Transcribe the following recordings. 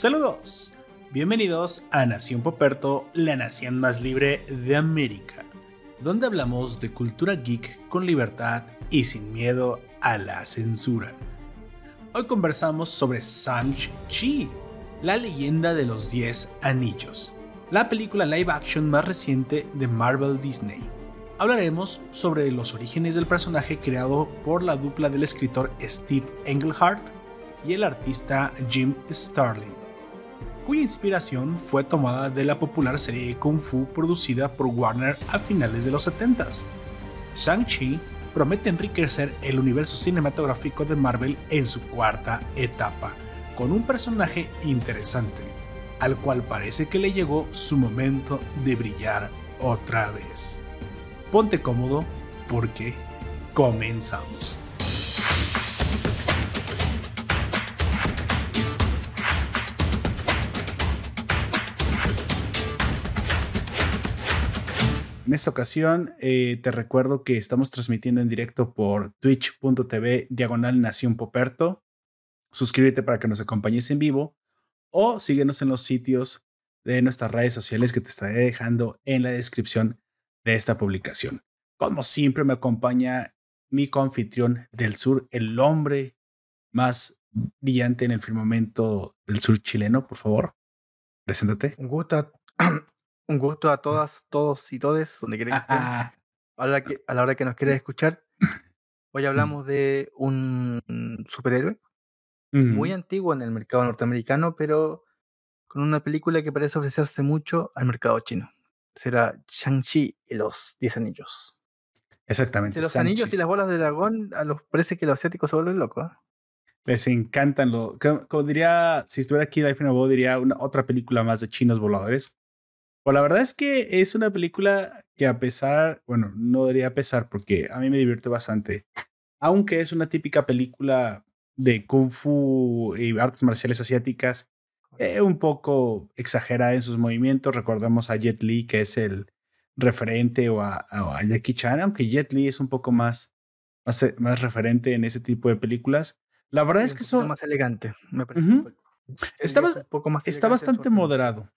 Saludos, bienvenidos a Nación Poperto, la nación más libre de América, donde hablamos de cultura geek con libertad y sin miedo a la censura. Hoy conversamos sobre Shang-Chi, la leyenda de los 10 anillos, la película live action más reciente de Marvel Disney. Hablaremos sobre los orígenes del personaje creado por la dupla del escritor Steve Englehart y el artista Jim Starlin, cuya inspiración fue tomada de la popular serie Kung Fu producida por Warner a finales de los 70s. Shang-Chi promete enriquecer el universo cinematográfico de Marvel en su cuarta etapa, con un personaje interesante, al cual parece que le llegó su momento de brillar otra vez. Ponte cómodo porque comenzamos. En esta ocasión eh, te recuerdo que estamos transmitiendo en directo por twitch.tv diagonal Nación Poperto. Suscríbete para que nos acompañes en vivo o síguenos en los sitios de nuestras redes sociales que te estaré dejando en la descripción de esta publicación. Como siempre me acompaña mi confitrión del sur, el hombre más brillante en el firmamento del sur chileno, por favor. Preséntate. un gusto a todas, todos y todes, donde quieran que estén. A la, que, a la hora que nos quieras escuchar. Hoy hablamos de un superhéroe muy antiguo en el mercado norteamericano, pero con una película que parece ofrecerse mucho al mercado chino. Será Shang-Chi y los Diez Anillos. Exactamente. los anillos y las bolas de dragón, a los parece que los asiáticos se vuelven locos. ¿eh? Les encantan lo. Como, diría, si estuviera aquí Life in diría una, otra película más de chinos voladores. Pues la verdad es que es una película que a pesar, bueno, no debería pesar porque a mí me divierte bastante. Aunque es una típica película de kung fu y artes marciales asiáticas, eh, un poco exagerada en sus movimientos. Recordamos a Jet Li, que es el referente, o a, Jackie Chan, aunque Jet Li es un poco más, más, más referente en ese tipo de películas. La verdad es que son... Más elegante, me parece. está, poco más está bastante moderado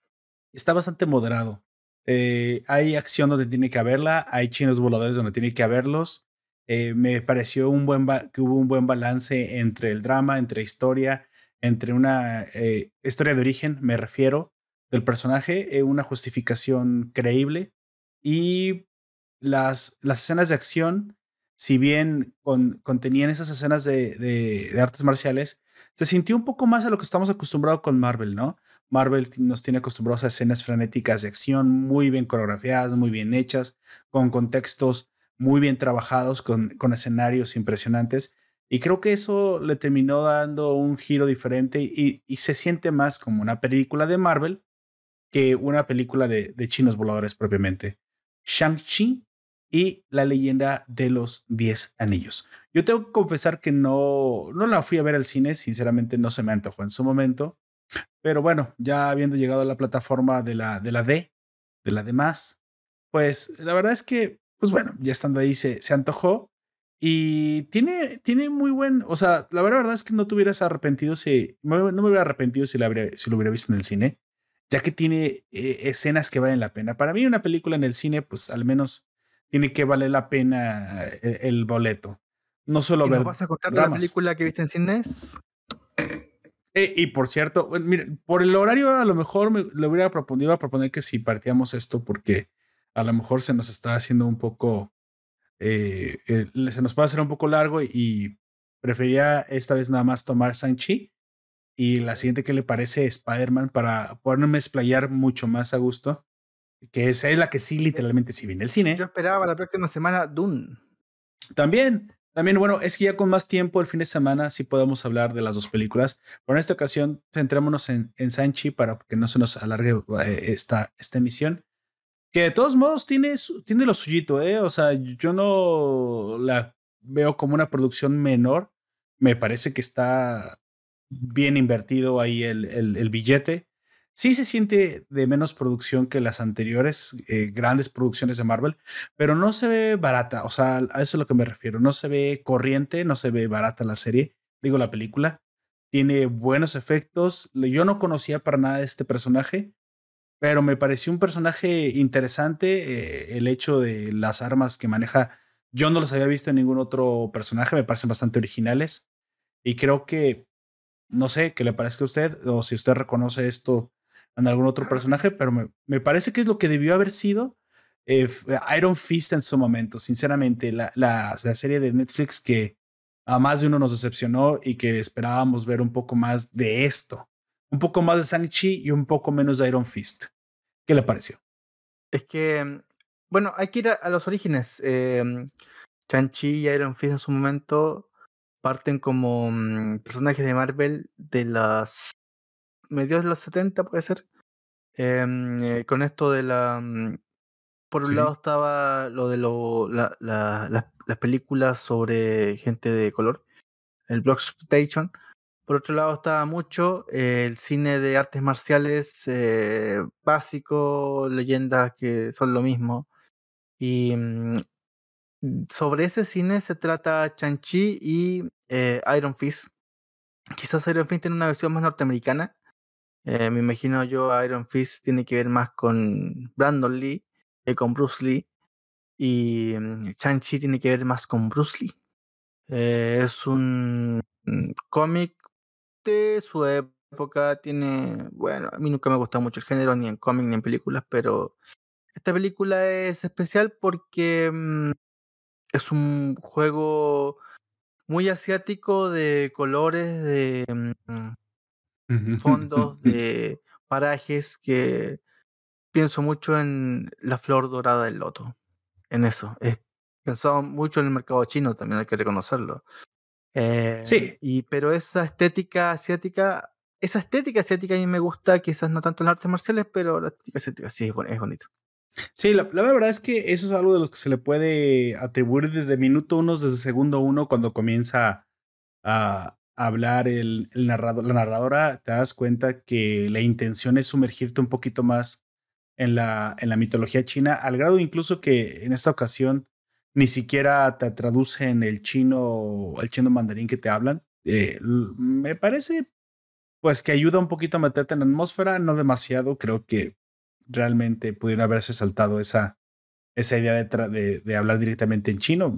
está bastante moderado. Eh, hay acción donde tiene que haberla, hay chinos voladores donde tiene que haberlos. Eh, me pareció un buen que hubo un buen balance entre el drama, entre historia, entre una eh, historia de origen, me refiero, del personaje, una justificación creíble y las, las escenas de acción, si bien contenían esas escenas de, artes marciales, se sintió un poco más a lo que estamos acostumbrados con Marvel, ¿no? Marvel nos tiene acostumbrados a escenas frenéticas de acción muy bien coreografiadas, muy bien hechas, con contextos muy bien trabajados, con, con escenarios impresionantes. Y creo que eso le terminó dando un giro diferente y, y se siente más como una película de Marvel que una película de, de chinos voladores propiamente. Shang-Chi y la leyenda de los 10 anillos. Yo tengo que confesar que no, no la fui a ver al cine, sinceramente no se me antojó en su momento. Pero bueno, ya habiendo llegado a la plataforma de la, de la D, de la D más, pues la verdad es que, pues bueno, ya estando ahí se, se antojó y tiene, tiene muy buen, o sea, la verdad es que no te hubieras arrepentido si, no me hubiera arrepentido si, la si lo hubiera visto en el cine, ya que tiene eh, escenas que valen la pena. Para mí una película en el cine, pues al menos tiene que valer la pena eh, el, boleto. No solo ver. ¿Vas a contar la película que viste en cines? Eh, y por cierto, por el horario a lo mejor me, le hubiera proponido a proponer que si partíamos esto porque a lo mejor se nos está haciendo un poco, eh, se nos puede hacer un poco largo y, prefería esta vez nada más tomar Sanchi y la siguiente que le parece Spider-Man para poderme explayar mucho más a gusto, que esa es la que sí literalmente sí viene el cine. Yo esperaba la próxima semana Dune. También, también, bueno, es que ya con más tiempo el fin de semana sí podemos hablar de las dos películas. Pero en esta ocasión, centrémonos en, en Sanchi para que no se nos alargue eh, esta, esta emisión. Que de todos modos tiene, tiene lo suyito, ¿eh? O sea, yo no la veo como una producción menor. Me parece que está bien invertido ahí el, el, el billete sí se siente de menos producción que las anteriores eh, grandes producciones de Marvel, pero no se ve barata. O sea, a eso es lo que me refiero. No se ve corriente, no se ve barata la serie, digo la película. tiene buenos efectos. Yo no conocía para nada este personaje, pero me pareció un personaje interesante. Eh, el hecho de las armas que maneja, yo no los había visto en ningún otro personaje, me parecen bastante originales. Y creo que, no sé, qué le parezca a usted, o si usted reconoce esto en algún otro personaje, pero me, parece que es lo que debió haber sido eh, Iron Fist en su momento. Sinceramente, la, la, la serie de Netflix que a más de uno nos decepcionó y que esperábamos ver un poco más de esto. Un poco más de Shang-Chi y un poco menos de Iron Fist. ¿Qué le pareció? Es que, mm, bueno, hay que ir a, los orígenes. Eh, Shang-Chi y Iron Fist en su momento parten como mm, personajes de Marvel de las medios de los 70, puede ser. Em, eh, con esto de la. Mm, por un lado estaba lo de lo, la, las películas sobre gente de color, el Blocksploitation. Por otro lado estaba mucho el cine de artes marciales eh, básico, leyendas que son lo mismo. Y mm, sobre ese cine se trata Chanchi y eh, Iron Fist. Quizás Iron Fist tiene una versión más norteamericana. Eh, me imagino yo Iron Fist tiene que ver más con Brandon Lee que con Bruce Lee. Y Shang-Chi mm, tiene que ver más con Bruce Lee. Eh, es un cómic de su época. Tiene, bueno, a mí nunca me gustado mucho el género, ni en cómic ni en películas, pero esta película es especial porque mm, es un juego muy asiático de colores, de mm, fondos, de parajes que pienso mucho en la flor dorada del loto en eso. He pensado mucho en el mercado chino, también hay que reconocerlo. Eh, sí. Y, pero esa estética asiática, esa estética asiática a mí me gusta, quizás no tanto en las artes marciales, pero la estética asiática sí es, bonito. Sí, la, verdad es que eso es algo de los que se le puede atribuir desde minuto uno, desde segundo uno, cuando comienza a, hablar el, narrador, la narradora, te das cuenta que la intención es sumergirte un poquito más en la, en la mitología china, al grado incluso que en esta ocasión ni siquiera te traduce en el chino el chino mandarín que te hablan. Eh, me parece pues que ayuda un poquito a meterte en la atmósfera, no demasiado, creo que realmente pudiera haberse saltado esa, esa idea de, de, hablar directamente en chino.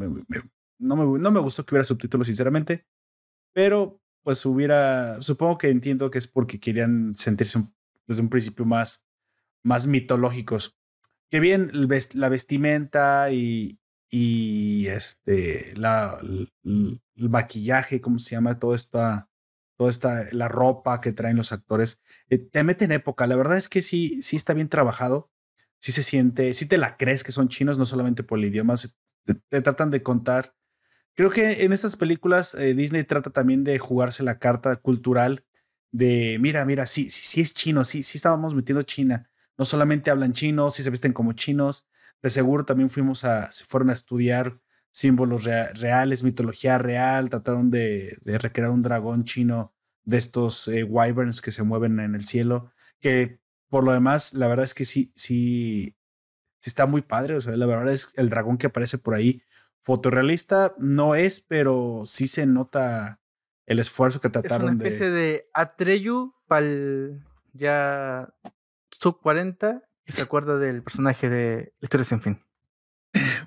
no, me, no me gustó que hubiera subtítulos, sinceramente, pero pues hubiera, supongo que entiendo que es porque querían sentirse desde un principio más más mitológicos. Que bien la vestimenta y, y este, la, el, maquillaje, ¿cómo se llama? Todo esta, toda esta, la ropa que traen los actores, eh, te mete en época. La verdad es que sí, sí está bien trabajado. Sí se siente, sí te la crees que son chinos, no solamente por el idioma, te, tratan de contar. Creo que en estas películas eh, Disney trata también de jugarse la carta cultural de, mira, mira, sí, sí, sí es chino, sí, sí estábamos metiendo China. No solamente hablan chinos, sí se visten como chinos, de seguro también fuimos a, se fueron a estudiar símbolos reales, mitología real, trataron de, recrear un dragón chino de estos eh, wyverns que se mueven en el cielo, que por lo demás, la verdad es que sí, sí, sí está muy padre, o sea, la verdad es el dragón que aparece por ahí, fotorrealista no es, pero sí se nota el esfuerzo que trataron de... Es una especie de, Atreyu para ya sub 40 y se acuerda del personaje de Historia sin fin.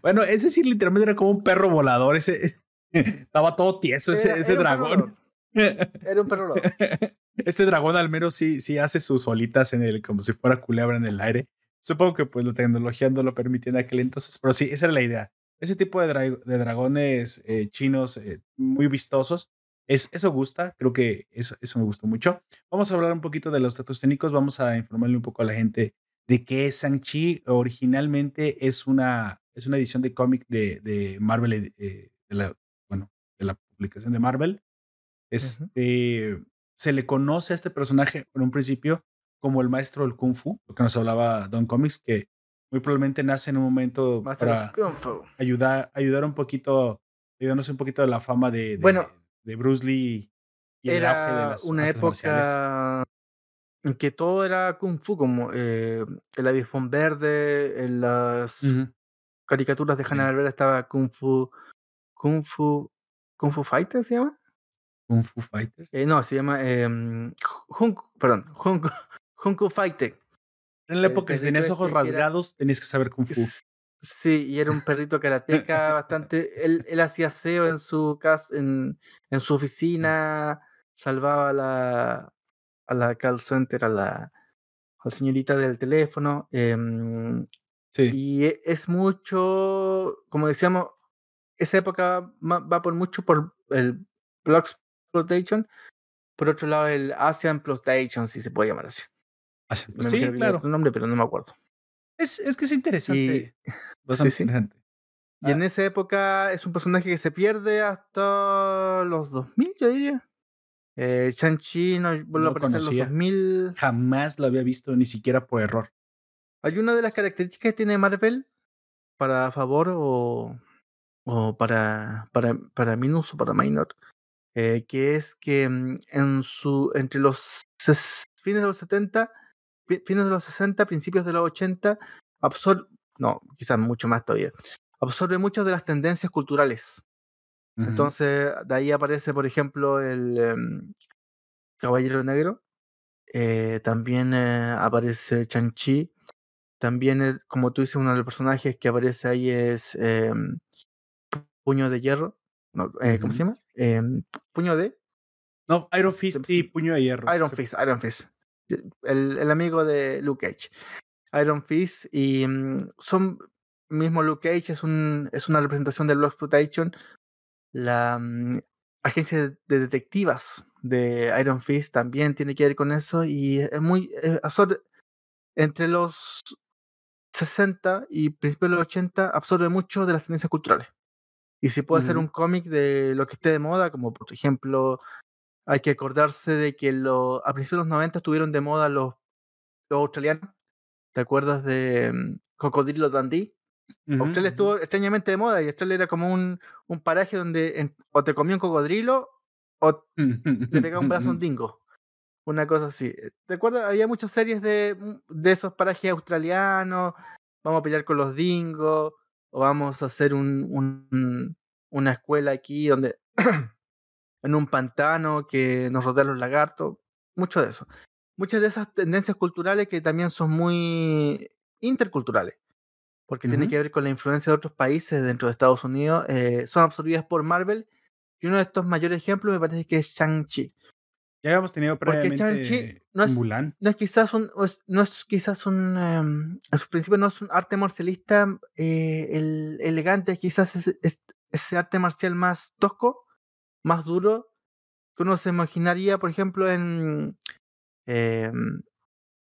Bueno, ese sí literalmente era como un perro volador, ese estaba todo tieso ese, ese dragón. Era un perro Ese dragón al menos sí, sí hace sus olitas en el, como si fuera culebra en el aire. Supongo que pues la tecnología no lo permitía en aquel entonces, pero sí, esa era la idea. Ese tipo de, de dragones eh, chinos eh, muy vistosos es, eso gusta, creo que eso, eso me gustó mucho. Vamos a hablar un poquito de los datos técnicos, vamos a informarle un poco a la gente de qué es Shang-Chi. Originalmente es una, es una edición de cómic de, de Marvel, eh, de la, bueno, de la publicación de Marvel. Este, Se le conoce a este personaje en un principio como el maestro del Kung Fu, lo que nos hablaba Don Comics, que muy probablemente nace en un momento para ayudar, ayudar un poquito, ayudarnos un poquito de la fama de, bueno, de Bruce Lee y el auge de las una época en que todo era kung fu, como eh, el avispón verde, en las caricaturas de Hanna Barbera estaba kung fu, kung fu, kung fu fighter se llama. Kung Fu Fighter. Eh, no, se llama eh, perdón, Hunku Fighter. En la época que tenías ojos rasgados, tenías que saber Kung Fu. Sí, y era un perrito karateca bastante. Él, él hacía SEO en su casa, en, en su oficina, salvaba a la, a la call center, a la, a la señorita del teléfono. Em, sí. Y e, es mucho, como decíamos, esa época va por mucho por el Block Exploitation. Por otro lado, el Asian Exploitation, si se puede llamar así. Sí, claro. nombre, pero no me acuerdo. Es, es que es interesante. Y en esa época es un personaje que se pierde hasta los 2000, yo diría. Eh, Shang-Chi no en los 2000. Jamás lo había visto, ni siquiera por error. Hay una de las características que tiene Marvel para favor o, o para, para, para minus o para minor, eh, que es que mm, en su, entre los fines de los 70 fines de los 60, principios de los 80, absorbe, no, quizás mucho más todavía, absorbe muchas de las tendencias culturales. Entonces, de ahí aparece, por ejemplo, el em, Caballero Negro, eh, también eh, aparece Chanchi, también, como tú dices, uno de los personajes que aparece ahí es em, Puño de Hierro, eh, ¿cómo se llama? Em, Puño de... No, Iron Fist y Puño de Hierro. Iron Fist, Iron Fist el, el amigo de Luke Cage. Iron Fist y mm, son mismo Luke Cage es un es una representación del Blood Protection la mm, agencia de detectivas de Iron Fist también tiene que ver con eso y es muy absorbe entre los 60 y principios de los 80 absorbe mucho de las tendencias culturales y si puede ser un cómic de lo que esté de moda como por ejemplo hay que acordarse de que lo, a principios de los 90 estuvieron de moda los, los australianos. ¿Te acuerdas de um, Cocodrilo Dundee? Australia estuvo extrañamente de moda y Australia era como un, un paraje donde o te comía un cocodrilo o te pegaba un brazo a un dingo. Una cosa así. ¿Te acuerdas? Había muchas series de, mm, de esos parajes australianos. Vamos a pelear con los dingos. O vamos a hacer un, un, una escuela aquí donde en un pantano que nos rodean los lagartos, mucho de eso. Muchas de esas tendencias culturales que también son muy interculturales, porque tiene que ver con la influencia de otros países dentro de Estados Unidos, eh, son absorbidas por Marvel. Y uno de estos mayores ejemplos me parece que es Shang-Chi. Ya habíamos tenido previamente no es, Mulan. No es quizás un, no es quizás un, em, a su principio no es un arte marcialista eh, el, elegante, quizás es, ese arte marcial más tosco, más duro que uno se imaginaría, por ejemplo, en em,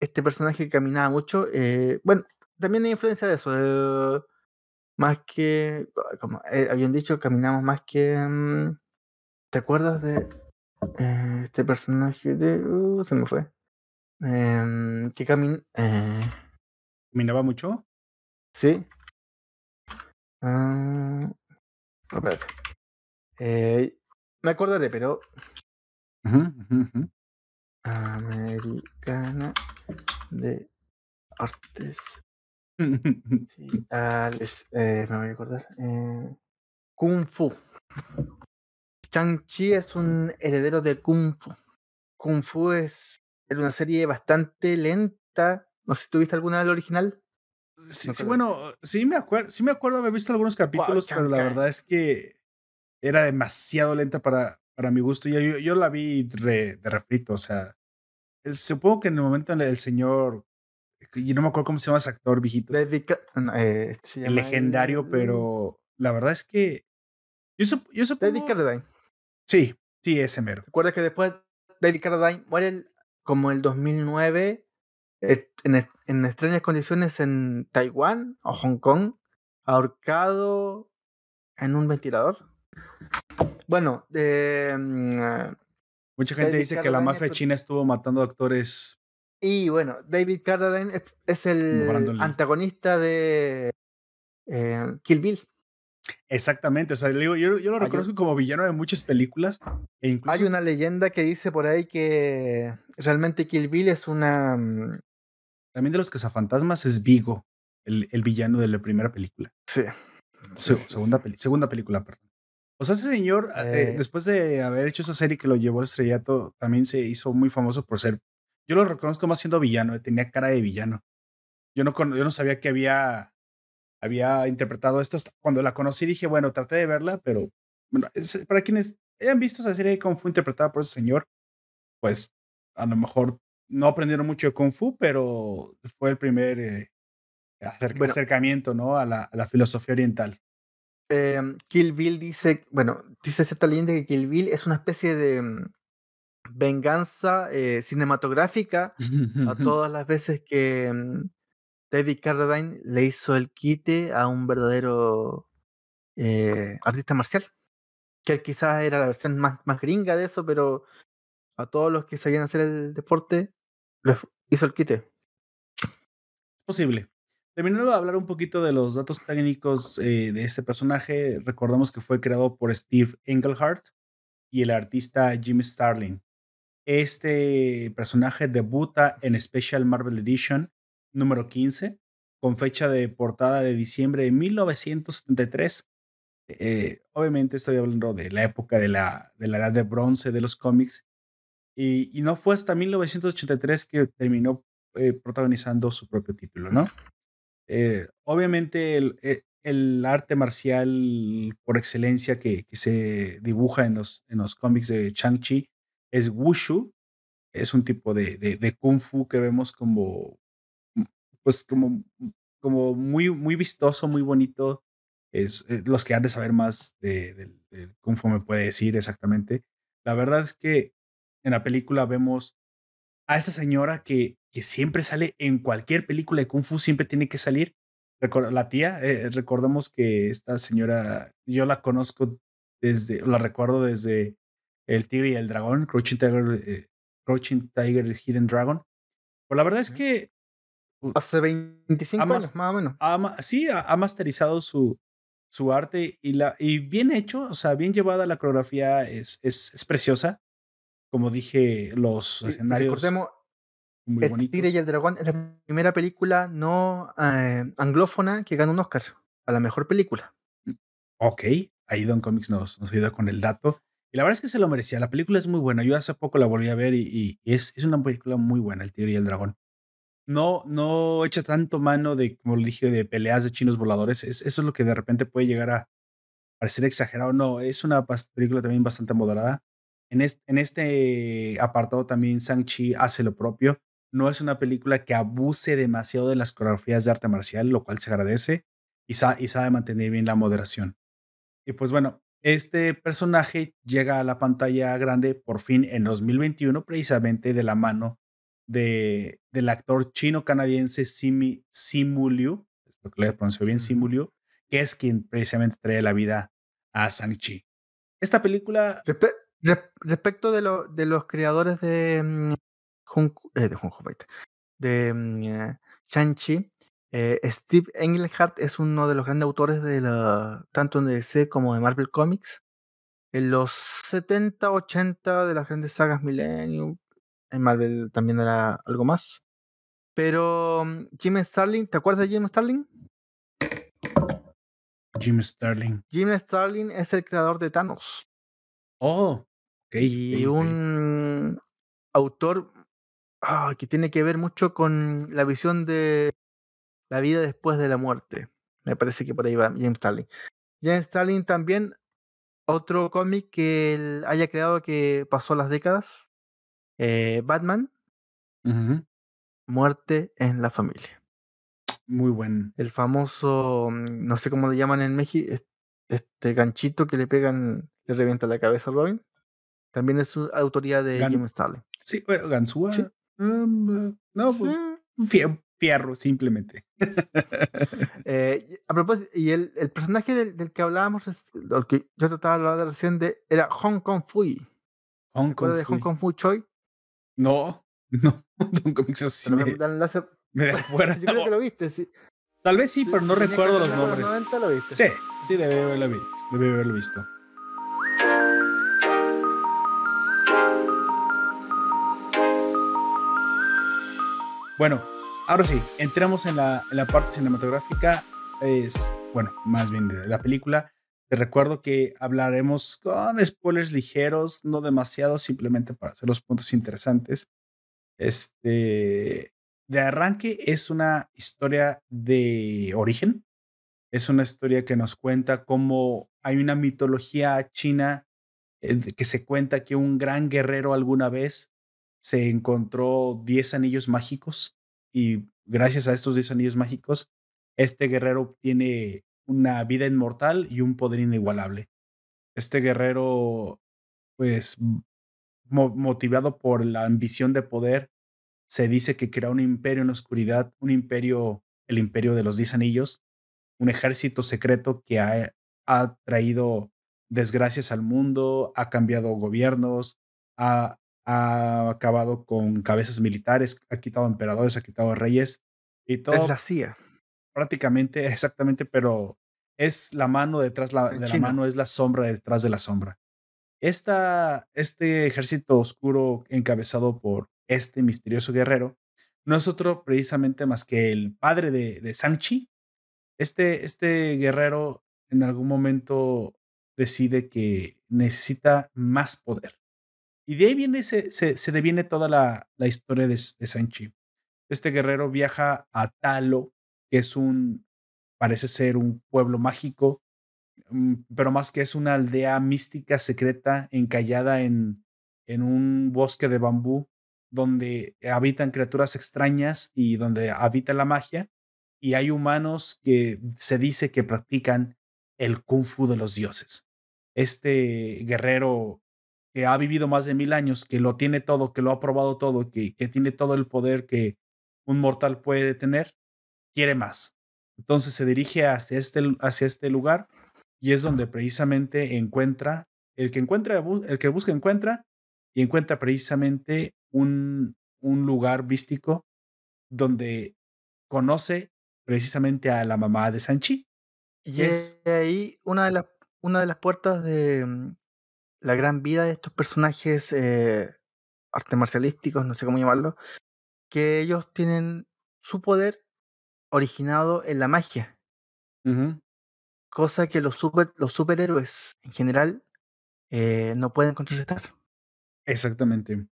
este personaje que caminaba mucho. Eh, bueno, también hay influencia de eso. más que, como eh, habían dicho, caminamos más que... Mm, ¿Te acuerdas de eh, este personaje de... Uh, se me fue. Em, que camin... ¿Caminaba mucho? Sí. Uh, espérate. Eh, me acordaré, pero. Americana de Artes. sí, eh, me voy a acordar. Eh, Kung Fu. Chang-Chi es un heredero de Kung Fu. Kung Fu es una serie bastante lenta. No sé si tuviste alguna del original. Sí, bueno, sí me acuerdo, sí me acuerdo haber visto algunos capítulos, pero la verdad es que era demasiado lenta para, para mi gusto. Yo, yo, yo la vi de refrito, o sea, supongo que en el momento en el señor, yo no me acuerdo cómo se llama ese actor viejito. Eh, el legendario, pero la verdad es que yo, yo supongo... Sí, sí, ese mero. Recuerda que después David Carradine muere como el 2009 eh, en, en extrañas condiciones en Taiwán o Hong Kong, ahorcado en un ventilador. Bueno, eh, mucha gente dice que la mafia china estuvo matando actores. Y bueno, David Carradine es, el antagonista de eh, Kill Bill. Exactamente, o sea, yo, yo, lo reconozco como villano de muchas películas. E incluso... Hay una leyenda que dice por ahí que realmente Kill Bill es una. Mm, También de los cazafantasmas es Vigo, el, el villano de la primera película. Sí. segunda, segunda película, perdón. O sea, ese señor, eh, eh. después de haber hecho esa serie que lo llevó al estrellato, también se hizo muy famoso por ser. Yo lo reconozco más siendo villano, tenía cara de villano. Yo no, yo no sabía que había, había interpretado esto. Cuando la conocí dije, bueno, traté de verla, pero bueno, para quienes hayan visto esa serie de Kung Fu interpretada por ese señor, pues a lo mejor no aprendieron mucho de Kung Fu, pero fue el primer eh, acercamiento ¿no? a, la, a la filosofía oriental. Em, Kill Bill dice, bueno, dice cierta leyenda que Kill Bill es una especie de mm, venganza eh, cinematográfica a todas las veces que mm, David Carradine le hizo el quite a un verdadero eh, artista marcial. Que quizás era la versión más, más gringa de eso, pero a todos los que sabían hacer el deporte les hizo el quite. Posible. Terminando de hablar un poquito de los datos técnicos eh, de este personaje, recordamos que fue creado por Steve Englehart y el artista Jim Starlin. Este personaje debuta en Special Marvel Edition número 15, con fecha de portada de diciembre de 1973. Eh, obviamente estoy hablando de la época de la, de la edad de bronce de los cómics. Y, no fue hasta 1983 que terminó eh, protagonizando su propio título, ¿no? Eh, obviamente eh, el, arte marcial por excelencia que, se dibuja en los, en los cómics de Chang-Chi es Wushu. Es un tipo de, de, kung fu que vemos como, pues como, como muy, muy vistoso, muy bonito. Es, eh, los que han de saber más de, kung fu me puede decir exactamente. La verdad es que en la película vemos a esta señora que que siempre sale en cualquier película de Kung Fu, siempre tiene que salir. La tía, eh, recordemos que esta señora, yo la conozco desde, la recuerdo desde El Tigre y el Dragón, Crouching Tiger, eh, Crouching Tiger, Hidden Dragon. Pero la verdad es que. Hace 25 años, más o menos. sí, ha, masterizado su, su arte y, la, y bien hecho, o sea, bien llevada la coreografía, es, es, es preciosa. Como dije, los escenarios. Recordemos, el Tigre y el Dragón es la primera película no eh, anglófona que gana un Oscar a la mejor película. Ok, ahí Don Comics nos, nos ayuda con el dato. Y la verdad es que se lo merecía. La película es muy buena. Yo hace poco la volví a ver y, es, es, una película muy buena, El Tigre y el Dragón. No, no echa tanto mano de, como lo dije, de peleas de chinos voladores. Es, eso es lo que de repente puede llegar a parecer exagerado. No, es una película también bastante moderada. En este, en este apartado también Sang-Chi hace lo propio no es una película que abuse demasiado de las coreografías de arte marcial, lo cual se agradece y, sabe mantener bien la moderación. Y pues bueno, este personaje llega a la pantalla grande por fin en 2021, precisamente de la mano de, del actor chino-canadiense Simi, Simu Liu, espero que le pronunció bien, Simu Liu, que es quien precisamente trae la vida a Sang-Chi. Esta película... respecto de, lo, de los creadores de, mm, eh, de de mm, eh, Shang-Chi, eh, Steve Englehart es uno de los grandes autores de la, tanto en DC como de Marvel Comics. En los 70, 80 de las grandes sagas Millennium, en Marvel también era algo más. Pero mm, Jim Starlin, ¿te acuerdas de Jim Starlin? Jim Starlin. Jim Starlin es el creador de Thanos. Oh, Y un autor Ah, que tiene que ver mucho con la visión de la vida después de la muerte. Me parece que por ahí va James Stalin. James Stalin también, otro cómic que él haya creado que pasó las décadas, eh, Batman, Muerte en la familia. Muy buen. El famoso, mm, no sé cómo le llaman en México, este ganchito que le pegan, le revienta la cabeza a Robin. También es autoría de James Stalin. Sí, bueno, Gansúa. Mm, eh, no, pues, fierro, simplemente. Eh, a propósito, y el, el personaje del, del, que hablábamos, el que yo trataba de hablar recién, de, era Hong Kong Fui. Hong Kong de Hong Kong Fui Choi? No, no, Don Comics sí me, me, me da fuera. yo creo que lo viste, sí. Tal vez sí, pero no recuerdo los nombres. lo viste. Sí, sí, debe haberlo visto. Debe haberlo visto. Bueno, ahora sí, entramos en la, parte cinematográfica. Es, bueno, más bien de la película. Te recuerdo que hablaremos con spoilers ligeros, no demasiado, simplemente para hacer los puntos interesantes. Este, de arranque es una historia de origen. Es una historia que nos cuenta cómo hay una mitología china eh, que se cuenta que un gran guerrero alguna vez se encontró 10 anillos mágicos y gracias a estos 10 anillos mágicos, este guerrero tiene una vida inmortal y un poder inigualable. Este guerrero, pues, motivado por la ambición de poder, se dice que crea un imperio en la oscuridad, un imperio, el imperio de los diez anillos, un ejército secreto que ha, ha traído desgracias al mundo, ha cambiado gobiernos, ha, ha acabado con cabezas militares, ha quitado emperadores, ha quitado reyes y todo. Es la CIA. Prácticamente, exactamente, pero es la mano detrás la, de la mano, es la sombra detrás de la sombra. Esta, este ejército oscuro encabezado por este misterioso guerrero no es otro precisamente más que el padre de, de Sanchi. Este, este guerrero en algún momento decide que necesita más poder. Y de ahí viene, se, se, deviene toda la, la historia de, de Sanchi. Este guerrero viaja a Talo, que es un, parece ser un pueblo mágico, mm, pero más que es una aldea mística secreta encallada en, en un bosque de bambú donde habitan criaturas extrañas y donde habita la magia, y hay humanos que se dice que practican el kung fu de los dioses. Este guerrero que ha vivido más de mil años, que lo tiene todo, que lo ha probado todo, que, que tiene todo el poder que un mortal puede tener, quiere más. Entonces se dirige hacia este, hacia este lugar y es donde precisamente encuentra, el que encuentra, el que busca encuentra y encuentra precisamente un, un lugar místico donde conoce precisamente a la mamá de Sanchi. Y es ahí una de, las una de las puertas de mm, la gran vida de estos personajes eh, arte marcialísticos, no sé cómo llamarlo, que ellos tienen su poder originado en la magia. Cosa que los, super, los superhéroes en general eh, no pueden contrarrestar. Exactamente.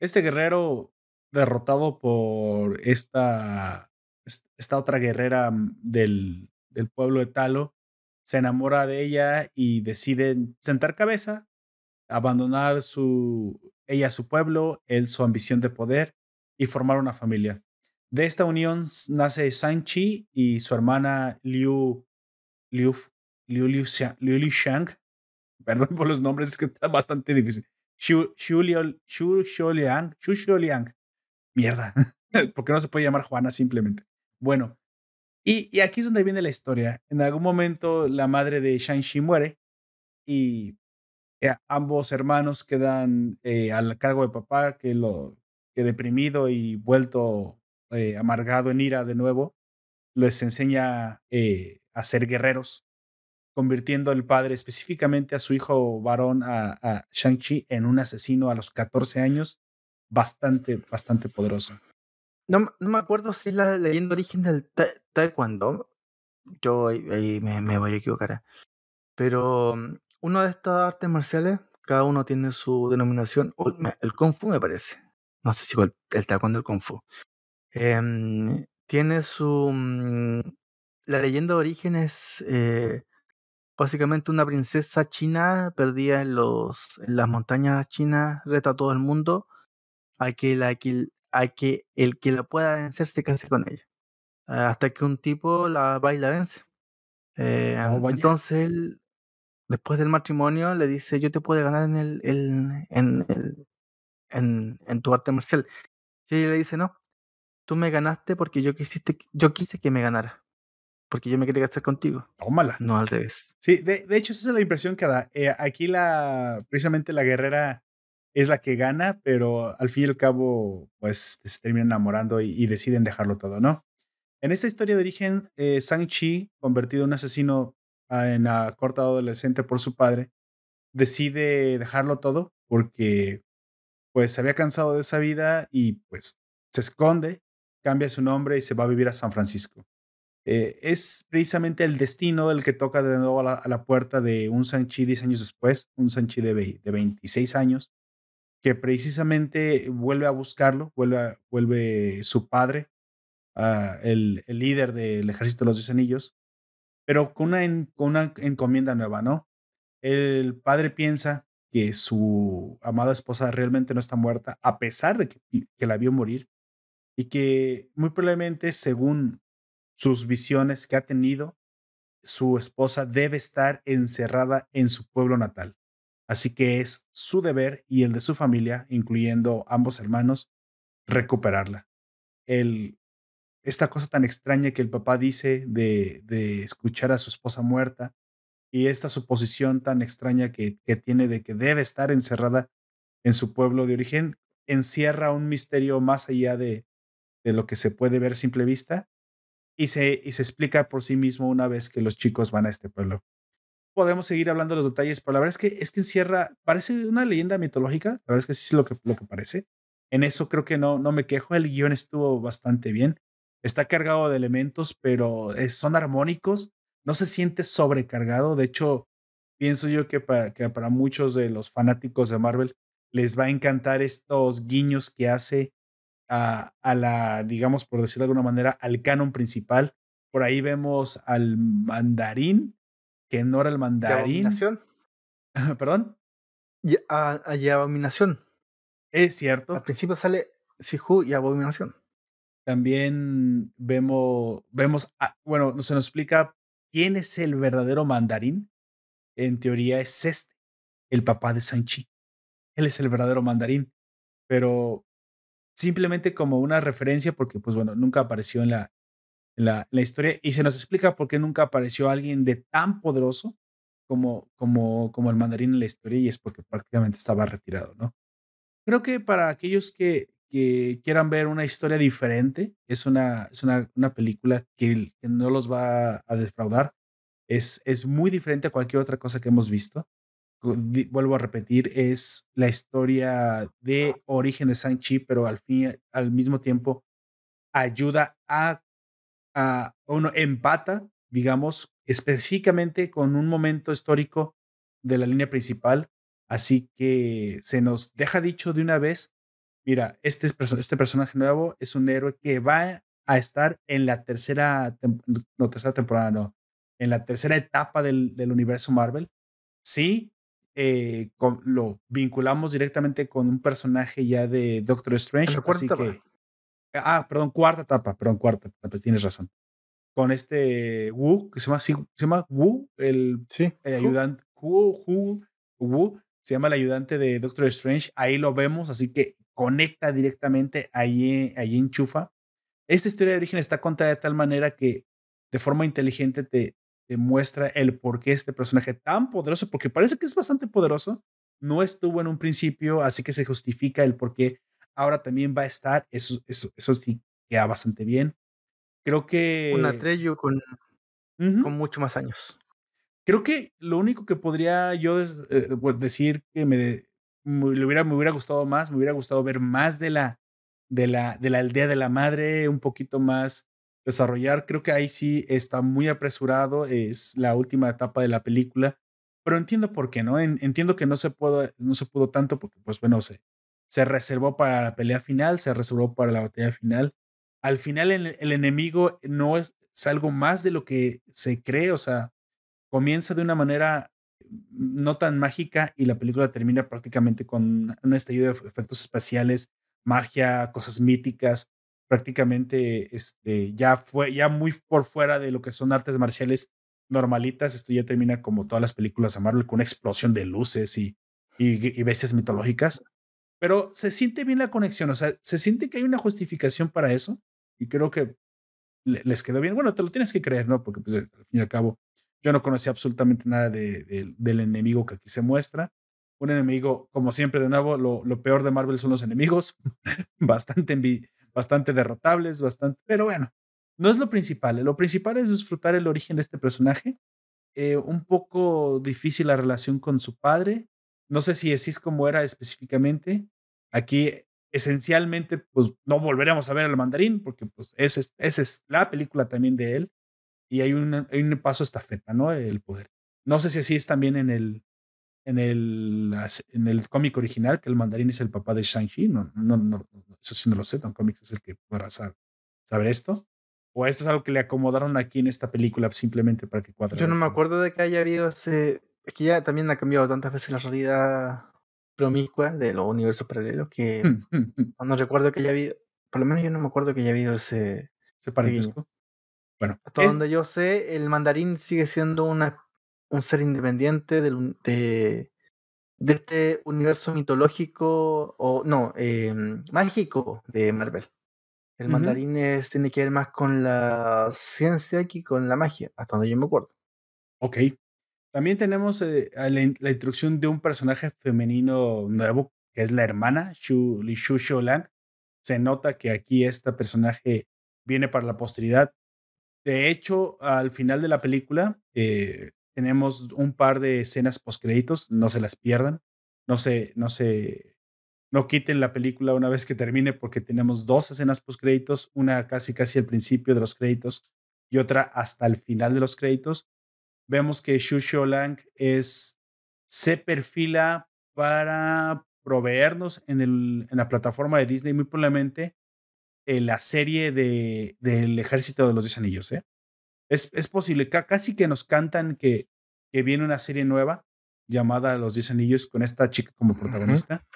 Este guerrero derrotado por esta, esta otra guerrera mm, del, del pueblo de Talo, se enamora de ella y deciden sentar cabeza, abandonar su, ella su pueblo, él su ambición de poder y formar una familia. De esta unión nace Shang-Chi y su hermana Liu, Liu, Liu, Liu, Liu, Shang. Perdón por los nombres, es que está bastante difícil. Xu, Liang, Xu Liang. Mierda, porque no se puede llamar Juana simplemente. Bueno, y, y, aquí es donde viene la historia. En algún momento la madre de Shang-Chi muere y eh, ambos hermanos quedan eh, al cargo de papá, que lo que deprimido y vuelto eh, amargado en ira de nuevo, les enseña a ser guerreros, convirtiendo el padre específicamente a su hijo varón, a, Shang-Chi, en un asesino a los 14 años, bastante, bastante poderoso. No, no me acuerdo si la leyenda origen del taekwondo. Yo ahí, me, me, voy a equivocar. Pero mm, uno de estas artes marciales, cada uno tiene su denominación. El kung fu me parece. No sé si el, el taekwondo el kung fu. Em, tiene su... Mm, la leyenda de origen es eh, básicamente una princesa china perdida en, los, en las montañas chinas, reta a todo el mundo a que, la, que, a que el que la pueda vencer se case con ella. Hasta que un tipo la va y la vence. Eh, oh, entonces él, después del matrimonio, le dice, yo te puedo ganar en el, en, el, en, en tu arte marcial. Y ella le dice, no, tú me ganaste porque yo quisiste, yo quise que me ganara. Porque yo me quería casar contigo. Tómala. No al revés. Sí, de, de hecho, esa es la impresión que da. Eh, aquí la, precisamente la guerrera es la que gana, pero al fin y al cabo, pues se terminan enamorando y, deciden dejarlo todo, ¿no? En esta historia de origen, eh, Sang-Chi, convertido en un asesino en la corta adolescente por su padre, decide dejarlo todo porque pues se había cansado de esa vida y pues se esconde, cambia su nombre y se va a vivir a San Francisco. Eh, es precisamente el destino el que toca de nuevo a la, puerta de un Sanchi 10 años después, un Sanchi de, de 26 años, que precisamente vuelve a buscarlo, vuelve, vuelve su padre, uh, el, el, líder del ejército de los diez anillos, pero con una, con una encomienda nueva, ¿no? El padre piensa que su amada esposa realmente no está muerta, a pesar de que, que la vio morir, y que muy probablemente, según sus visiones que ha tenido, su esposa debe estar encerrada en su pueblo natal. Así que es su deber y el de su familia, incluyendo ambos hermanos, recuperarla. El, esta cosa tan extraña que el papá dice de, de escuchar a su esposa muerta y esta suposición tan extraña que, que tiene de que debe estar encerrada en su pueblo de origen, encierra un misterio más allá de, de lo que se puede ver a simple vista y se, y se explica por sí mismo una vez que los chicos van a este pueblo. Podemos seguir hablando de los detalles, pero la verdad es que, es que encierra, parece una leyenda mitológica, la verdad es que sí es lo que, lo que parece. En eso creo que no, no me quejo, el guion estuvo bastante bien. Está cargado de elementos, pero son armónicos, no se siente sobrecargado. De hecho, pienso yo que para, que para muchos de los fanáticos de Marvel les va a encantar estos guiños que hace a, a, la, digamos, por decirlo de alguna manera, al canon principal. Por ahí vemos al mandarín, que no era el mandarín. Abominación? ¿Perdón? Y, a, abominación. Es cierto. Al principio sale Sihu y abominación. También vemos, vemos, bueno, se nos explica quién es el verdadero mandarín. En teoría es este, el papá de Sanchi. Él es el verdadero mandarín. Pero simplemente como una referencia, porque pues bueno, nunca apareció en la, la, historia y se nos explica por qué nunca apareció alguien de tan poderoso como, como, como el mandarín en la historia y es porque prácticamente estaba retirado, ¿no? Creo que para aquellos que, que quieran ver una historia diferente, es una, es una, una película que, no los va a defraudar. Es, es muy diferente a cualquier otra cosa que hemos visto vuelvo a repetir, es la historia de origen de Sanchi, pero al fin, al mismo tiempo, ayuda a, a uno empata, digamos, específicamente con un momento histórico de la línea principal. Así que se nos deja dicho de una vez, mira, este, este personaje nuevo es un héroe que va a estar en la tercera, no, tercera temporada, no, en la tercera etapa del, del universo Marvel. Sí, eh, lo vinculamos directamente con un personaje ya de Doctor Strange. Así que, ah, perdón, cuarta etapa, perdón, cuarta etapa, tienes razón. Con este Wu, que se llama, se llama Wu, el, sí, ayudante, Wu, Wu, se llama el ayudante de Doctor Strange. Ahí lo vemos, así que conecta directamente, ahí, ahí enchufa. Esta historia de origen está contada de tal manera que de forma inteligente te, demuestra el por qué este personaje tan poderoso, porque parece que es bastante poderoso, no estuvo en un principio, así que se justifica el por qué ahora también va a estar. Eso, eso, eso sí queda bastante bien. Creo que. Un Atreyu con, con mucho más años. Creo que lo único que podría yo eh, decir que me, me, hubiera, me hubiera gustado más, me hubiera gustado ver más de la, de la, de la aldea de la madre, un poquito más desarrollar. Creo que ahí sí está muy apresurado, es la última etapa de la película, pero entiendo por qué, ¿no? entiendo que no se, pudo, no se pudo tanto porque, pues bueno, se, se reservó para la pelea final, se reservó para la batalla final. Al final el, enemigo no es, algo más de lo que se cree, o sea, comienza de una manera no tan mágica y la película termina prácticamente con un estallido de efectos especiales, magia, cosas míticas prácticamente este, ya fue, ya muy por fuera de lo que son artes marciales normalitas. Esto ya termina como todas las películas de Marvel con una explosión de luces y, y, bestias mitológicas. Pero se siente bien la conexión, o sea, se siente que hay una justificación para eso y creo que les quedó bien. Bueno, te lo tienes que creer, ¿no? Porque pues, al fin y al cabo yo no conocía absolutamente nada de, del enemigo que aquí se muestra. Un enemigo, como siempre, de nuevo, lo, lo peor de Marvel son los enemigos, bastante bastante derrotables, bastante, pero bueno, no es lo principal. Lo principal es disfrutar el origen de este personaje. Eh, un poco difícil la relación con su padre. No sé si así es como era específicamente. Aquí esencialmente, pues no volveremos a ver al mandarín, porque pues esa es, esa es la película también de él. Y hay, hay un paso estafeta, ¿no? El poder. No sé si así es también en el, en el, en el cómic original, que el mandarín es el papá de Shang-Chi. No, no, no, eso sí no lo sé, Don Comics es el que podrá saber, esto. ¿O esto es algo que le acomodaron aquí en esta película simplemente para que cuadre? Yo no me acuerdo de que haya habido ese... Es que ya también ha cambiado tantas veces la realidad promiscua de los universos paralelos que no recuerdo que haya habido... Por lo menos yo no me acuerdo que haya habido ese... Ese parentesco. Bueno. Hasta donde yo sé, el mandarín sigue siendo una un ser independiente del, de, de este universo mitológico, o no, em, mágico de Marvel. El mandarín tiene que ver más con la ciencia que con la magia, hasta donde yo me acuerdo. Ok. También tenemos eh, la, introducción de un personaje femenino nuevo, que es la hermana, Shu, Li Shu Lang. Se nota que aquí este personaje viene para la posteridad. De hecho, al final de la película, eh, tenemos un par de escenas post créditos, no se las pierdan. No se, no se, no quiten la película una vez que termine porque tenemos dos escenas post créditos, una casi casi al principio de los créditos y otra hasta el final de los créditos. Vemos que Shu Lang es, se perfila para proveernos en, en la plataforma de Disney muy probablemente en eh, la serie de, del Ejército de los Diez Anillos. ¿eh? Es, es posible, casi que nos cantan que, que viene una serie nueva llamada Los Diez Anillos con esta chica como protagonista,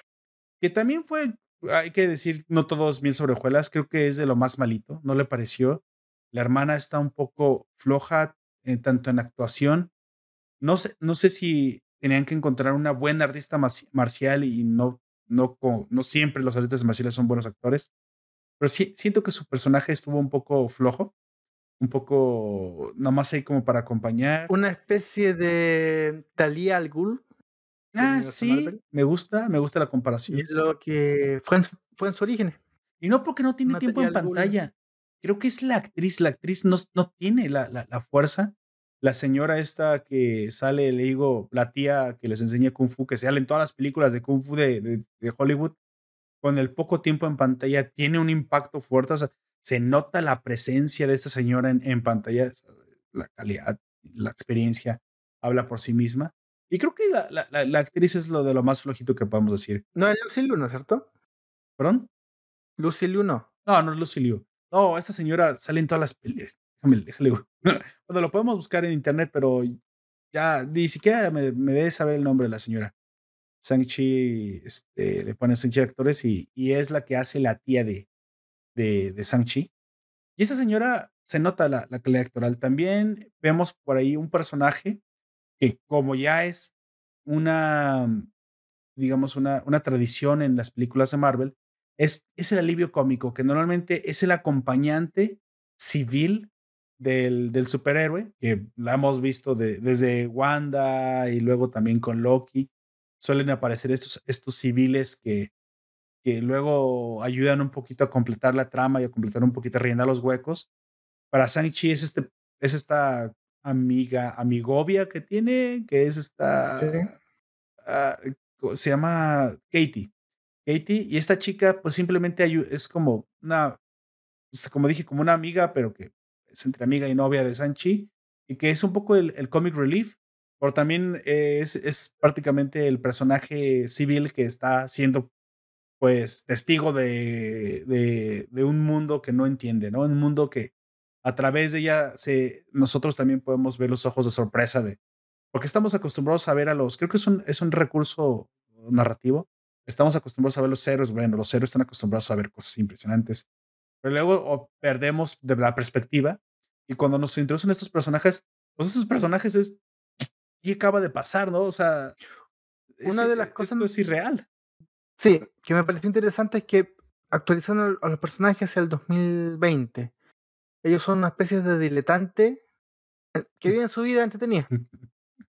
que también fue, hay que decir, no todos mil sobre hojuelas, creo que es de lo más malito, no le pareció. La hermana está un poco floja, eh, tanto en actuación. No sé, no sé si tenían que encontrar una buena artista marcial y no, no, no siempre los artistas marciales son buenos actores, pero sí, siento que su personaje estuvo un poco flojo un poco, nomás ahí como para acompañar. Una especie de Talia al Ghul. Ah, sí, me gusta, me gusta la comparación. Y es lo que fue en, fue en su origen. Y no porque no tiene tiempo en pantalla. Creo que es la actriz, la actriz no, no tiene la, la, la, fuerza. La señora esta que sale, le digo, la tía que les enseña Kung Fu, que sale en todas las películas de Kung Fu de, de, de Hollywood, con el poco tiempo en pantalla, tiene un impacto fuerte. O sea, se nota la presencia de esta señora en, en pantalla, la calidad, la experiencia habla por sí misma. Y creo que la, la, la, actriz es lo de lo más flojito que podemos decir. No es Lucy Liu, cierto? ¿Perdón? Lucy Liu no. No, es Lucy Liu. No, esta señora sale en todas las películas. Déjame, déjale. Bueno, lo podemos buscar en internet, pero ya ni siquiera me, me debe saber el nombre de la señora. Shang-Chi, este, le ponen Shang-Chi actores y, es la que hace la tía de, de, de. Y esa señora se nota la, la calidad actoral. También vemos por ahí un personaje que como ya es una, digamos, una, una tradición en las películas de Marvel, es, es el alivio cómico, que normalmente es el acompañante civil del, del superhéroe, que la hemos visto de, desde Wanda y luego también con Loki. Suelen aparecer estos, estos civiles que, que luego ayudan un poquito a completar la trama y a completar un poquito, a rellenar los huecos. Para Shang-Chi es, este, es esta amiga, amigovia que tiene, que es esta, ah, se llama Katie. Katie, y esta chica pues simplemente es como una, pues, como dije, como una amiga, pero que es entre amiga y novia de Shang-Chi, y que es un poco el, el comic relief, pero también es, es prácticamente el personaje civil que está siendo pues testigo de, de, un mundo que no entiende, ¿no? Un mundo que a través de ella se, nosotros también podemos ver los ojos de sorpresa de, porque estamos acostumbrados a ver a los, creo que es un, es un recurso narrativo, estamos acostumbrados a ver los héroes, bueno, los héroes están acostumbrados a ver cosas impresionantes, pero luego perdemos de la perspectiva y cuando nos introducen estos personajes, pues estos personajes es, ¿qué acaba de pasar, no? O sea, una de las cosas no es irreal. Sí, que me pareció interesante es que actualizando a los personajes hacia el 2020, ellos son una especie de diletante que viven su vida entretenida.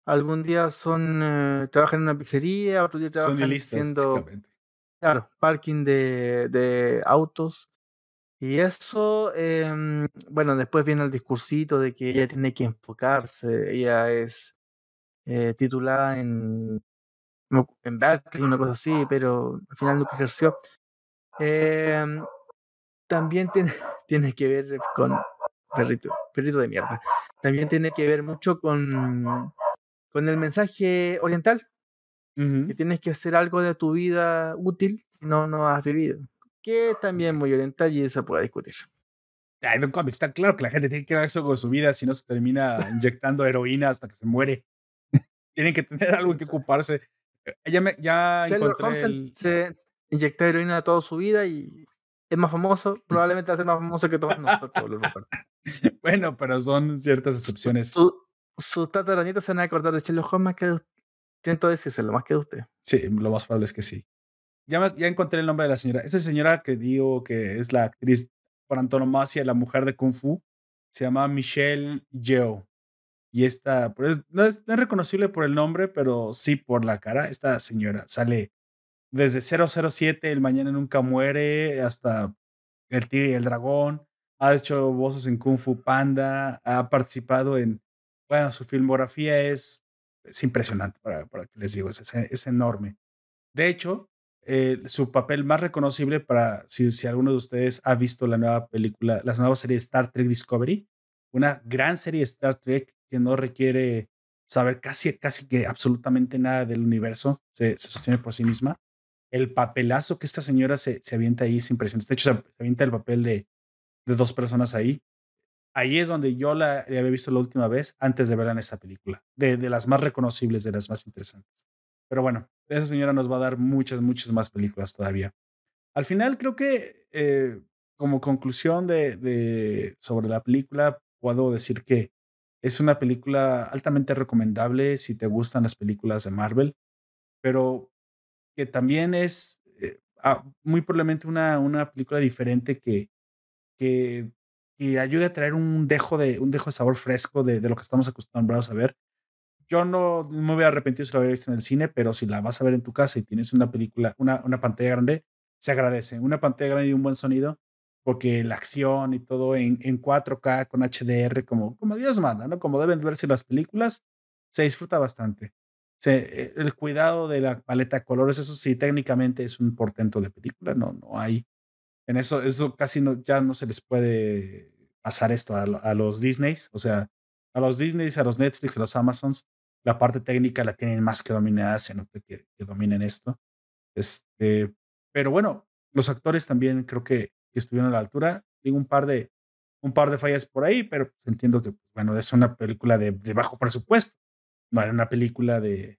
Algún día son eh, trabajan en una pizzería, otro día trabajan haciendo claro, parking de, de autos. Y eso, eh, bueno, después viene el discursito de que ella tiene que enfocarse, ella es eh, titulada en en Berkeley, una cosa así, pero al final nunca ejerció. Eh, también tiene, tiene que ver con, perrito, perrito de mierda. También tiene que ver mucho con, con el mensaje oriental, que tienes que hacer algo de tu vida útil si no, no has vivido. Que también muy oriental y se puede discutir. Ay, Don Comics, está claro que la gente tiene que hacer eso con su vida, si no se termina inyectando heroína hasta que se muere. Tienen que tener algo que ocuparse. Eh, ya, me, ya encontré el... se inyecta heroína toda su vida y es más famoso, probablemente va a ser más famoso que todos nosotros. bueno, pero son ciertas excepciones. Sus su tataranitos se van a acordar de Sherlock Holmes más que Siento decírselo, más que de usted. Sí, lo más probable es que sí. Ya, ya encontré el nombre de la señora. Esa señora que digo que es la actriz por antonomasia, la mujer de Kung Fu, se llama Michelle Yeoh. Y esta, pues, no es, no es reconocible por el nombre, pero sí por la cara. Esta señora sale desde 007, El Mañana Nunca Muere, hasta El Tigre y el Dragón. Ha hecho voces en Kung Fu Panda, ha participado en, bueno, su filmografía es, es impresionante, para, para que les digo, es, es enorme. De hecho, eh, su papel más reconocible para, si, si alguno de ustedes ha visto la nueva película, la nueva serie Star Trek Discovery, una gran serie de Star Trek que no requiere saber casi, casi que absolutamente nada del universo, se, sostiene por sí misma el papelazo que esta señora se, se avienta ahí es impresionante. De hecho, se, avienta el papel de, de, dos personas ahí. Ahí es donde yo la, había visto la última vez antes de verla en esta película, de, de, las más reconocibles, de las más interesantes. Pero bueno, esa señora nos va a dar muchas, muchas más películas todavía. Al final, creo que eh, como conclusión de, de, sobre la película, puedo decir que es una película altamente recomendable si te gustan las películas de Marvel, pero que también es eh, ah, muy probablemente una, una película diferente que, que, que, ayude a traer un dejo de, un dejo de sabor fresco de, lo que estamos acostumbrados a ver. Yo no, me voy a arrepentir si la hubiera visto en el cine, pero si la vas a ver en tu casa y tienes una película, una, una pantalla grande, se agradece. Una pantalla grande y un buen sonido, porque la acción y todo en, en 4K con HDR, como, como Dios manda, ¿no? Como deben verse las películas, se disfruta bastante. Eh, el cuidado de la paleta de colores, eso sí, técnicamente es un portento de película, no, no hay. En eso, eso casi no, ya no se les puede pasar esto a, a los Disneys, o sea, a los Disneys, a los Netflix, a los Amazons, la parte técnica la tienen más que dominada, se nota que, que dominen esto. Este, pero bueno, los actores también creo que estuvieron a la altura. Tengo un par de, un par de fallas por ahí, pero pues entiendo que, bueno, es una película de, de bajo presupuesto no era una película de,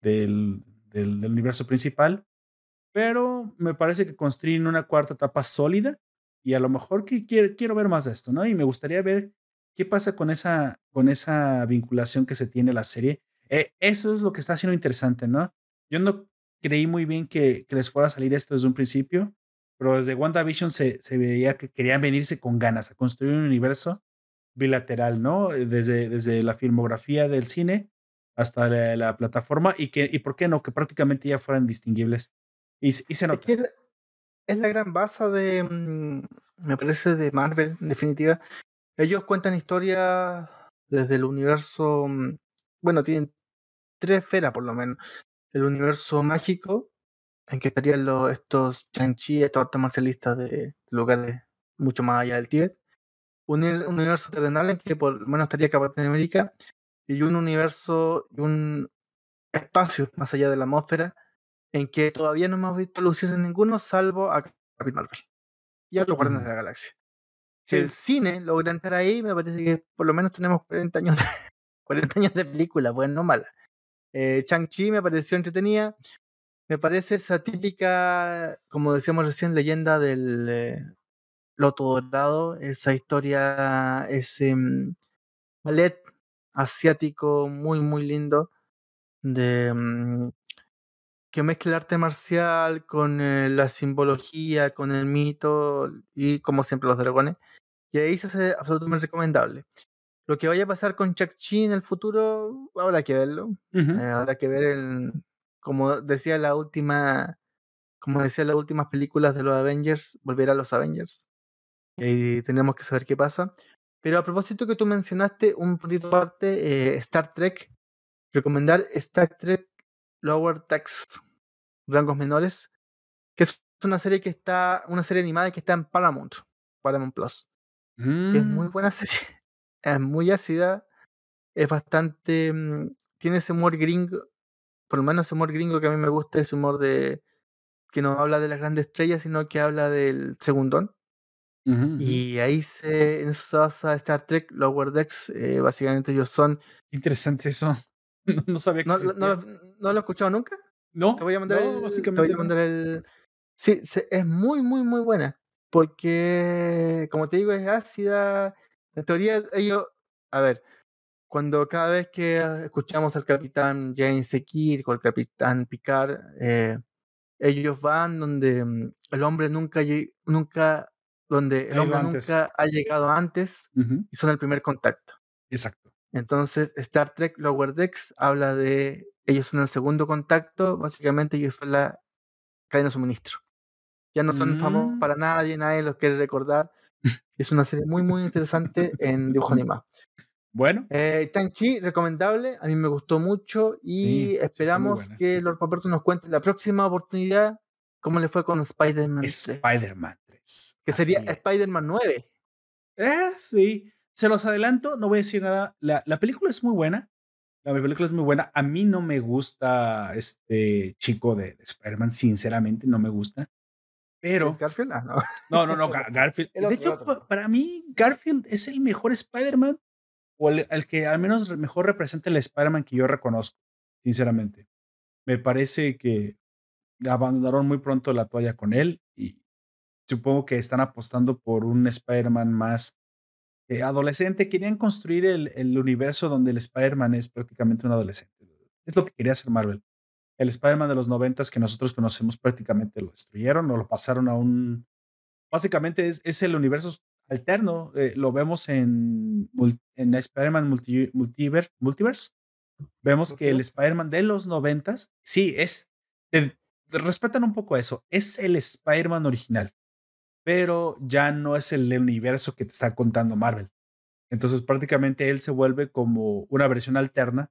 del, del, universo principal, pero me parece que construyen una cuarta etapa sólida y a lo mejor que quiero, quiero ver más de esto, ¿no? Y me gustaría ver qué pasa con esa, con esa vinculación que se tiene la serie. Eh, eso es lo que está haciendo interesante, ¿no? Yo no creí muy bien que, que les fuera a salir esto desde un principio, pero desde WandaVision se, se veía que querían venirse con ganas a construir un universo bilateral, ¿no? Desde, desde la filmografía del cine hasta la, plataforma y que y por qué no que prácticamente ya fueran distinguibles y, y se nota. Es, la gran base de mm, me parece de Marvel en definitiva ellos cuentan historias desde el universo mm, bueno tienen tres esferas por lo menos el universo mágico en que estarían los, estos chanchi estos artes marcialistas de lugares mucho más allá del Tíbet un, universo terrenal en que por lo menos estaría Capitán América y un universo y un espacio más allá de la atmósfera en que todavía no hemos visto lucirse ninguno salvo a Capitán Marvel y a los Guardianes de la Galaxia. Si el cine logra entrar ahí, me parece que por lo menos tenemos 40 años de, 40 años de película, bueno, no mala. Eh, Chang-Chi me pareció entretenida. Me parece esa típica, como decíamos recién, leyenda del eh, Loto Dorado, esa historia, ese mm, ballet asiático muy, muy lindo, de, mm, que mezcla el arte marcial con eh, la simbología, con el mito y como siempre los dragones. Y ahí se hace absolutamente recomendable. Lo que vaya a pasar con Chak-Chi en el futuro, habrá que verlo. Eh, habrá que ver el, como decía la última, como decía las últimas películas de los Avengers, volver a los Avengers. Y tenemos que saber qué pasa. Pero a propósito que tú mencionaste un poquito aparte, eh, Star Trek, recomendar Star Trek Lower Decks, rangos menores, que es una serie que está, una serie animada que está en Paramount, Paramount Plus. que es muy mm. buena serie. Es muy ácida, es bastante. Mm, tiene ese humor gringo, por lo menos ese humor gringo que a mí me gusta, ese humor de. que no habla de las grandes estrellas, sino que habla del segundón. Y ahí se, en eso se basa Star Trek, Lower Decks, eh, básicamente ellos son... Interesante eso. No, sabía que ¿No, no, ¿No, lo he escuchado nunca? No. Te voy a mandar, el, básicamente te voy a mandar el... Sí, es muy, muy, muy buena. Porque, como te digo, es ácida. En teoría, ellos... A ver, cuando cada vez que escuchamos al capitán James Kirk o al capitán Picard, eh, ellos van donde mm, el hombre nunca, nunca donde el hombre nunca ha llegado antes y son el primer contacto. Exacto. Entonces, Star Trek Lower Decks habla de ellos son el segundo contacto, básicamente ellos son la cadena de suministro. Ya no son famosos mm. para nadie, nadie los quiere recordar. Es una serie muy, muy interesante en dibujo animado. Bueno. Eh, Tang-Chi, recomendable, a mí me gustó mucho y esperamos que Lord Paperto nos cuente la próxima oportunidad cómo le fue con Spider-Man. Spider-Man. Que sería Spider-Man 9. Eh, sí. Se los adelanto, no voy a decir nada. La, la, película es muy buena. La película es muy buena. A mí no me gusta este chico de, Spider-Man, sinceramente, no me gusta. Pero. ¿Garfield? Ah, no. No, no, no, Garfield. de hecho, para mí, Garfield es el mejor Spider-Man o el, que al menos mejor representa el Spider-Man que yo reconozco, sinceramente. Me parece que abandonaron muy pronto la toalla con él y supongo que están apostando por un Spider-Man más eh, adolescente. Querían construir el, el universo donde el Spider-Man es prácticamente un adolescente. Es lo que quería hacer Marvel. El Spider-Man de los noventas que nosotros conocemos prácticamente lo destruyeron o lo pasaron a un... Básicamente es, es el universo alterno. Eh, lo vemos en, en Spider-Man Multiverse, Multiverse. Vemos que el Spider-Man de los noventas, sí, es... respetan un poco eso. Es el Spider-Man original pero ya no es el universo que te está contando Marvel. Entonces prácticamente él se vuelve como una versión alterna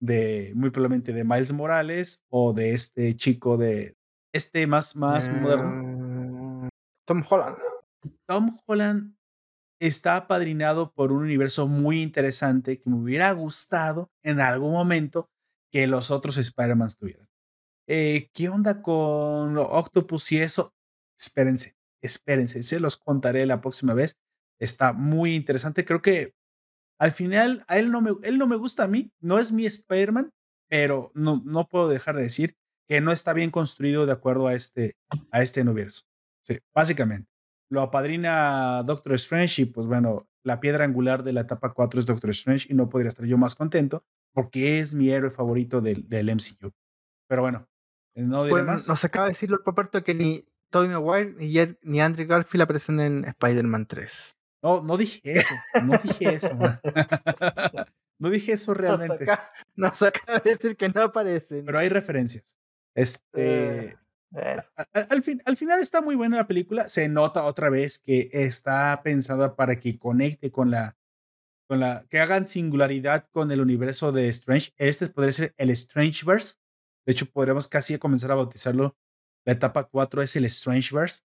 de muy probablemente de Miles Morales o de este chico de este más más moderno. Mm, Tom Holland. Tom Holland está apadrinado por un universo muy interesante que me hubiera gustado en algún momento que los otros Spider-Man tuvieran. Eh, ¿Qué onda con Octopus y eso? Espérense espérense, se los contaré la próxima vez. Está muy interesante. Creo que al final él no me, él no me gusta a mí, no es mi Spider-Man, pero no, no puedo dejar de decir que no está bien construido de acuerdo a este, a este universo. Sí, básicamente. Lo apadrina Doctor Strange y pues bueno, la piedra angular de la etapa 4 es Doctor Strange y no podría estar yo más contento porque es mi héroe favorito del, del MCU. Pero bueno, no diré más. Nos acaba de decir el Paperto que ni Tobey Maguire ni, Andrew Garfield aparecen en Spider-Man 3. No, no dije eso, no dije eso. no dije eso realmente. Nos acaba, de decir que no aparecen. Pero hay referencias. Este, al, fin, al final está muy buena la película. Se nota otra vez que está pensada para que conecte con la, con la, que hagan singularidad con el universo de Strange. Este podría ser el Strangeverse. De hecho, podríamos casi comenzar a bautizarlo la etapa 4 es el Strangeverse.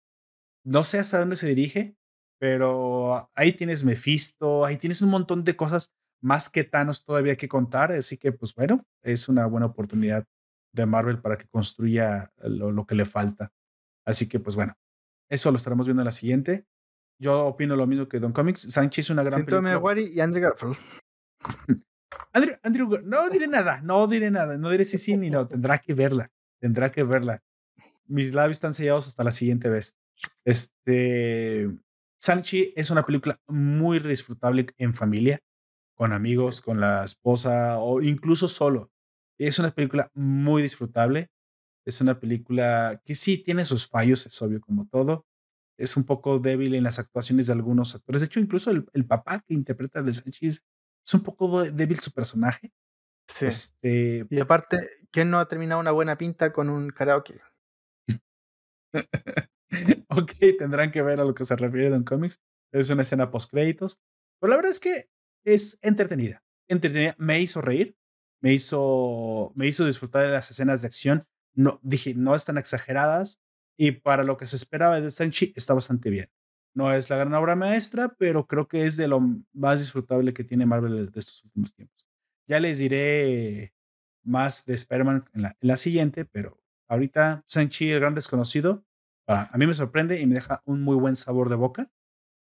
No sé hasta dónde se dirige, pero ahí tienes Mephisto, ahí tienes un montón de cosas más que Thanos todavía que contar. Así que, pues bueno, es una buena oportunidad de Marvel para que construya lo, que le falta. Así que, pues bueno, eso lo estaremos viendo en la siguiente. Yo opino lo mismo que Don Comics. Sanchi es una gran película. y Andrew Garfield. Andrew, Andrew, no diré nada, no diré nada, no diré si sí ni no, tendrá que verla, tendrá que verla mis labios están sellados hasta la siguiente vez. Este, Sanchi es una película muy disfrutable en familia, con amigos, con la esposa o incluso solo. Es una película muy disfrutable. Es una película que sí tiene sus fallos, es obvio como todo. Es un poco débil en las actuaciones de algunos actores. De hecho, incluso el, papá que interpreta de Sanchi es, un poco débil su personaje. Sí. Este, y aparte, ¿quién no ha terminado una buena pinta con un karaoke? ok, tendrán que ver a lo que se refiere Don Comics. Es una escena post créditos. Pero la verdad es que es entretenida. Entretenida. Me hizo reír. Me hizo, me hizo disfrutar de las escenas de acción. No, dije, no están exageradas. Y para lo que se esperaba de Sanchi, está bastante bien. No es la gran obra maestra, pero creo que es de lo más disfrutable que tiene Marvel de, estos últimos tiempos. Ya les diré más de Spider-Man en la, siguiente, pero ahorita Sanchi, el gran desconocido, a mí me sorprende y me deja un muy buen sabor de boca.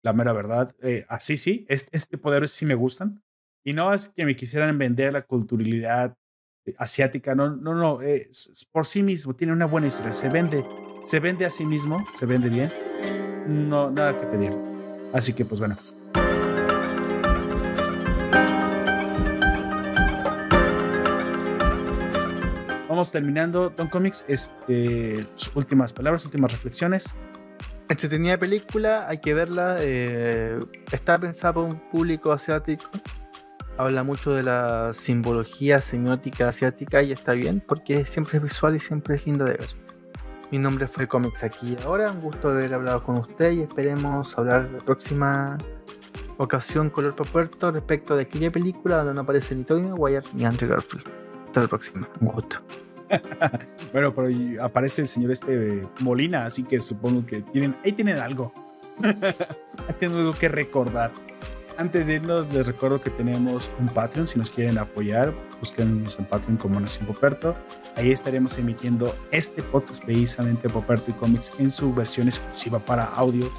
La mera verdad, eh, así sí, este, este tipo de héroes sí me gustan. Y no es que me quisieran vender la culturalidad eh, asiática, no, no, no, es por sí mismo, tiene una buena historia, se vende, se vende a sí mismo, se vende bien, no, nada que pedir. Así que pues bueno. Vamos terminando, Don Comics, este, últimas palabras, últimas reflexiones. Entretenida película, hay que verla. Eh, está pensada para un público asiático habla mucho de la simbología semiótica asiática y está bien porque siempre es visual y siempre es lindo de ver. Mi nombre fue Comics aquí ahora, un gusto haber hablado con usted y esperemos hablar la próxima ocasión Color Puerto respecto de aquella película donde no aparece ni Tobey Maguire ni Andrew Garfield. Hasta la próxima, un gusto. bueno, pero aparece el señor este Molina, así que supongo que tienen, ahí tienen algo. tienen algo que recordar. Antes de irnos, les recuerdo que tenemos un Patreon. Si nos quieren apoyar, búsquenos en Patreon como Nación Poperto. Ahí estaremos emitiendo este podcast precisamente Poperto y Comics en su versión exclusiva para audio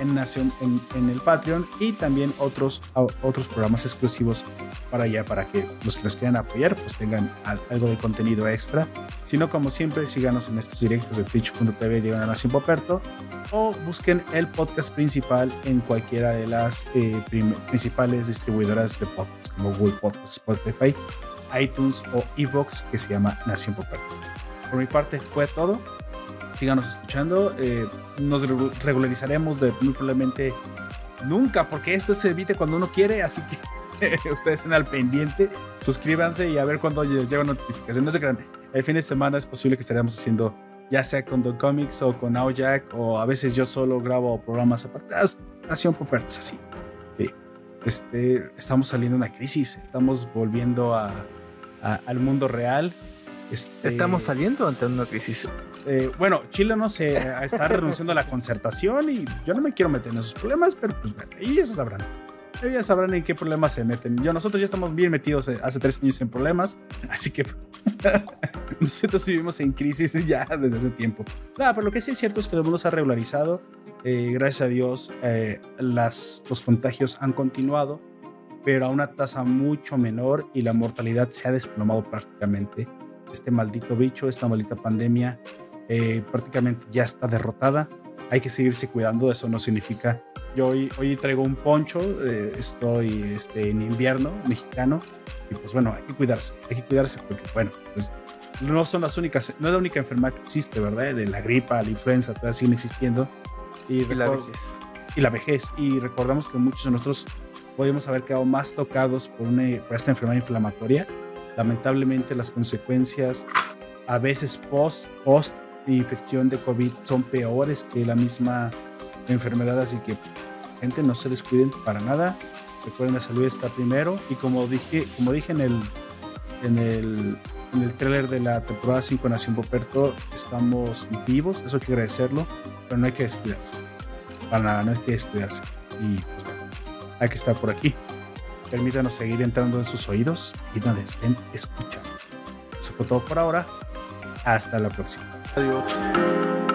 en Nación en, el Patreon y también otros, otros programas exclusivos para allá para que los que nos quieran apoyar pues tengan algo de contenido extra. Si no, como siempre, síganos en estos directos de twitch.tv de Nación Poperto o busquen el podcast principal en cualquiera de las eh, principales distribuidoras de podcast como Google Podcasts, Spotify, iTunes o Evox que se llama Nación Poperto. Por mi parte fue todo síganos escuchando. Eh, nos regularizaremos de muy probablemente nunca, porque esto se evite cuando uno quiere, así que ustedes estén al pendiente, suscríbanse y a ver cuando llega notificación. No se crean, el fin de semana es posible que estaremos haciendo ya sea con Don Comics o con Jack o a veces yo solo grabo programas apartados. Así un poco así. Sí. Este, estamos saliendo de una crisis, estamos volviendo a, al mundo real. Este, estamos saliendo ante una crisis. Eh, bueno, Chile no se está renunciando a la concertación y yo no me quiero meter en esos problemas, pero pues bueno, ellos sabrán. Ellos sabrán en qué problemas se meten. Yo, nosotros ya estamos bien metidos eh, hace tres años en problemas, así que nosotros vivimos en crisis ya desde hace tiempo. Nada, pero lo que sí es cierto es que el mundo se ha regularizado. Eh, gracias a Dios, las, los contagios han continuado, pero a una tasa mucho menor y la mortalidad se ha desplomado prácticamente. Este maldito bicho, esta maldita pandemia eh, prácticamente ya está derrotada. Hay que seguirse cuidando, eso no significa... Yo hoy, hoy traigo un poncho, eh, estoy este, en invierno mexicano y pues bueno, hay que cuidarse, hay que cuidarse porque bueno, pues, no son las únicas, no es la única enfermedad que existe, ¿verdad? De la gripa, la influenza, todas siguen existiendo. Y, la vejez. Y la vejez. Y recordamos que muchos de nosotros podemos haber quedado más tocados por, una, por esta enfermedad inflamatoria. Lamentablemente las consecuencias a veces post, post infección de COVID son peores que la misma enfermedad, así que gente no se descuiden para nada. Recuerden la salud está primero y como dije, como dije en el en el en el trailer de la temporada 5 Nación Poperto, estamos vivos, eso hay que agradecerlo, pero no hay que descuidarse. Para nada, no hay que descuidarse. Y pues hay que estar por aquí. Permítanos seguir entrando en sus oídos y donde estén escuchando. Eso fue todo por ahora. Hasta la próxima. 哎呦